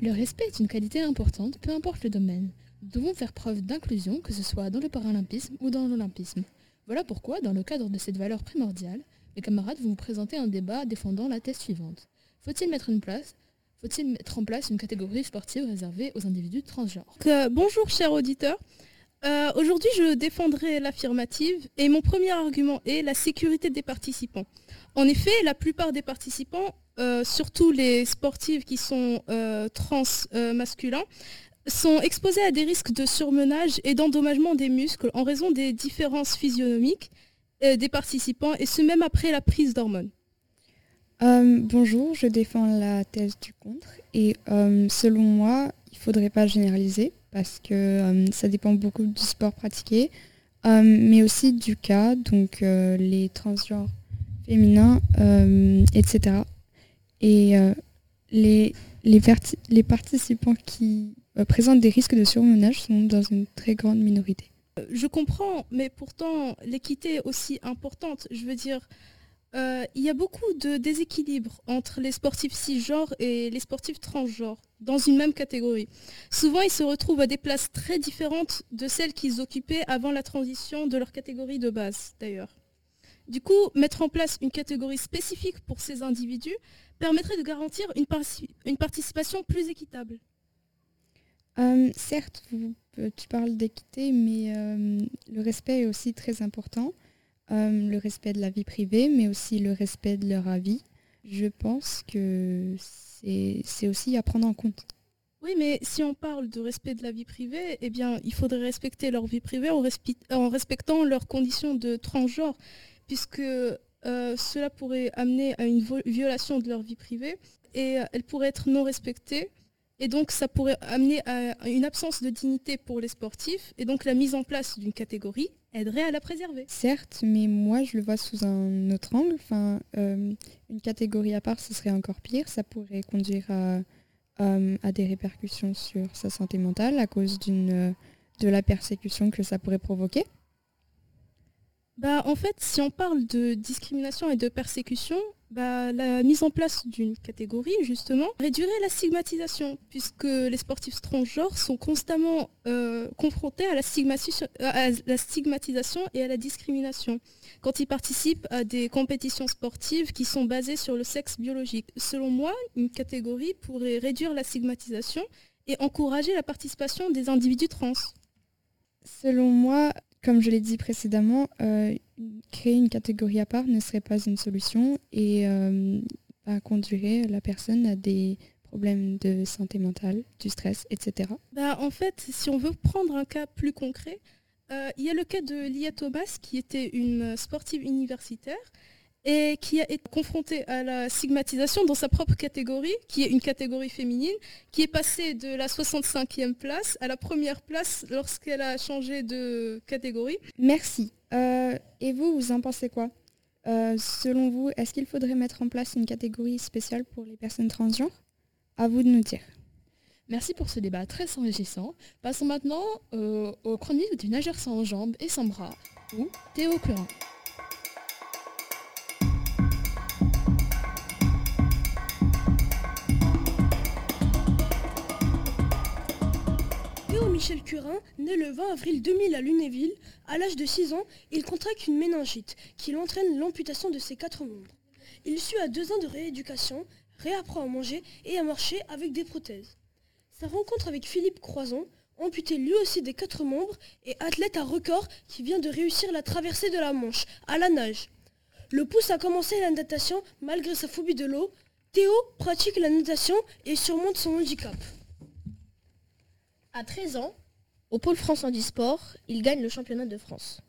Le respect est une qualité importante, peu importe le domaine. Nous devons faire preuve d'inclusion, que ce soit dans le paralympisme ou dans l'olympisme. Voilà pourquoi, dans le cadre de cette valeur primordiale, mes camarades vont vous présenter un débat défendant la thèse suivante. Faut-il mettre, en place une catégorie sportive réservée aux individus transgenres? Euh, Bonjour chers auditeurs. Euh, aujourd'hui je défendrai l'affirmative et mon premier argument est la sécurité des participants. En effet, la plupart des participants, euh, surtout les sportifs qui sont trans masculins, sont exposés à des risques de surmenage et d'endommagement des muscles en raison des différences physionomiques euh, des participants, et ce même après la prise d'hormones. Euh, bonjour, je défends la thèse du contre, et euh, selon moi, il ne faudrait pas généraliser, parce que ça dépend beaucoup du sport pratiqué, mais aussi du cas, donc les transgenres féminins, etc. Et les, les, les participants qui euh, présentent des risques de surmenage sont dans une très grande minorité. Euh, je comprends, mais pourtant l'équité est aussi importante. Je veux dire, euh, il y a beaucoup de déséquilibre entre les sportifs cisgenres et les sportifs transgenres dans une même catégorie. Souvent, ils se retrouvent à des places très différentes de celles qu'ils occupaient avant la transition de leur catégorie de base, d'ailleurs. Du coup, mettre en place une catégorie spécifique pour ces individus permettrait de garantir une participation plus équitable. Euh, certes, euh, tu parles d'équité, mais euh, le respect est aussi très important. le respect de la vie privée, mais aussi le respect de leur avis. Je pense que c'est aussi à prendre en compte. Oui, mais si on parle de respect de la vie privée, eh bien, il faudrait respecter leur vie privée en, respectant leurs conditions de transgenre, puisque cela pourrait amener à une violation de leur vie privée et elle pourrait être non respectée et donc, ça pourrait amener à une absence de dignité pour les sportifs. Et donc, la mise en place d'une catégorie aiderait à la préserver. Certes, mais moi, je le vois sous un autre angle. Euh, une catégorie à part, ce serait encore pire. Ça pourrait conduire à, euh, des répercussions sur sa santé mentale à cause de la persécution que ça pourrait provoquer. Bah, en fait, si on parle de discrimination et de persécution, bah, la mise en place d'une catégorie, justement, réduirait la stigmatisation, puisque les sportifs transgenres sont constamment euh, confrontés la, à la, stigmatisation et à la discrimination quand ils participent à des compétitions sportives qui sont basées sur le sexe biologique. Selon moi, une catégorie pourrait réduire la stigmatisation et encourager la participation des individus trans. Selon moi, comme je l'ai dit précédemment, euh, créer une catégorie à part ne serait pas une solution et euh, conduirait la personne à des problèmes de santé mentale, du stress, etc. Bah, en fait, si on veut prendre un cas plus concret, euh, il y a le cas de Lia Thomas qui était une sportive universitaire et qui a été confrontée à la stigmatisation dans sa propre catégorie, qui est une catégorie féminine, qui est passée de la 65e place à la première place lorsqu'elle a changé de catégorie. Merci. Euh, et vous, vous en pensez quoi? Euh, Selon vous, est-ce qu'il faudrait mettre en place une catégorie spéciale pour les personnes transgenres? À vous de nous dire. Merci pour ce débat très enrichissant. Passons maintenant euh, aux chroniques du nageur sans jambes et sans bras, ou Théo Curin. Michel Curin, né le 20 avril 2000 à Lunéville, à l'âge de 6 ans, il contracte une méningite qui l'entraîne l'amputation de ses quatre membres. Il suit à deux ans de rééducation, réapprend à manger et à marcher avec des prothèses. Sa rencontre avec Philippe Croison, amputé lui aussi des quatre membres et athlète à record qui vient de réussir la traversée de la Manche, à la nage. Le pousse à commencer la natation malgré sa phobie de l'eau. Théo pratique la natation et surmonte son handicap. À 13 ans, au pôle France Handisport, il gagne le championnat de France.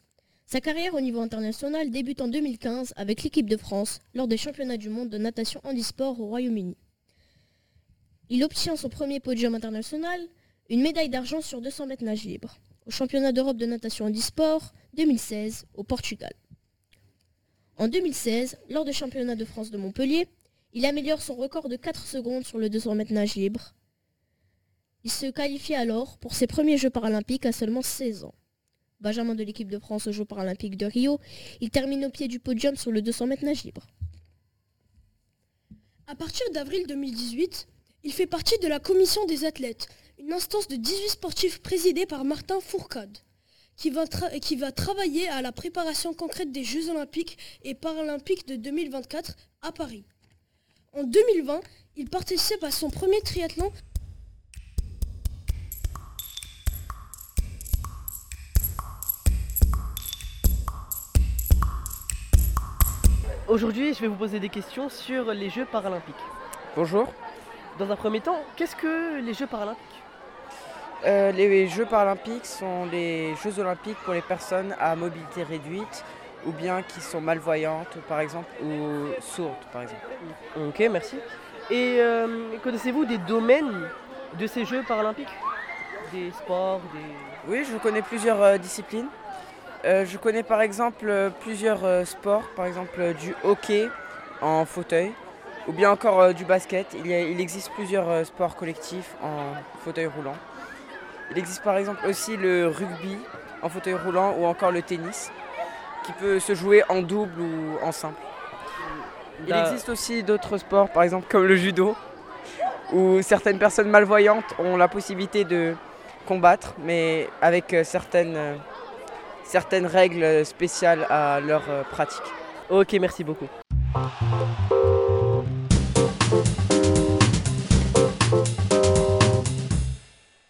Sa carrière au niveau international débute en 2015 avec l'équipe de France lors des championnats du monde de natation handisport au Royaume-Uni. Il obtient son premier podium international, une médaille d'argent sur 200 mètres nage libre, au championnat d'Europe de natation handisport 2016 au Portugal. En 2016, lors des championnats de France de Montpellier, il améliore son record de 4 secondes sur le 200 mètres nage libre il se qualifie alors pour ses premiers Jeux paralympiques à seulement 16 ans. Benjamin de l'équipe de France aux Jeux paralympiques de Rio, il termine au pied du podium sur le 200 mètres nage libre. À partir d'avril 2018, Il fait partie de la commission des athlètes, une instance de 18 sportifs présidée par Martin Fourcade, qui va, qui va travailler à la préparation concrète des Jeux olympiques et paralympiques de 2024 à Paris. En 2020, il participe à son premier triathlon Aujourd'hui, je vais vous poser des questions sur les Jeux paralympiques. Bonjour. Dans un premier temps, qu'est-ce que les Jeux paralympiques? Euh, les Jeux paralympiques sont les Jeux olympiques pour les personnes à mobilité réduite ou bien qui sont malvoyantes par exemple ou sourdes par exemple. Ok, merci. Et euh, connaissez-vous des domaines de ces Jeux paralympiques? Des sports, des... Oui, je connais plusieurs euh, disciplines. Euh, je connais par exemple euh, plusieurs euh, sports, par exemple du hockey en fauteuil ou bien encore du basket. Il, y a- il existe plusieurs sports collectifs en fauteuil roulant. Il existe par exemple aussi le rugby en fauteuil roulant ou encore le tennis qui peut se jouer en double ou en simple. Il Da- existe aussi d'autres sports, par exemple comme le judo, où certaines personnes malvoyantes ont la possibilité de combattre, mais avec certaines, certaines règles spéciales à leur euh, pratique. Ok, merci beaucoup.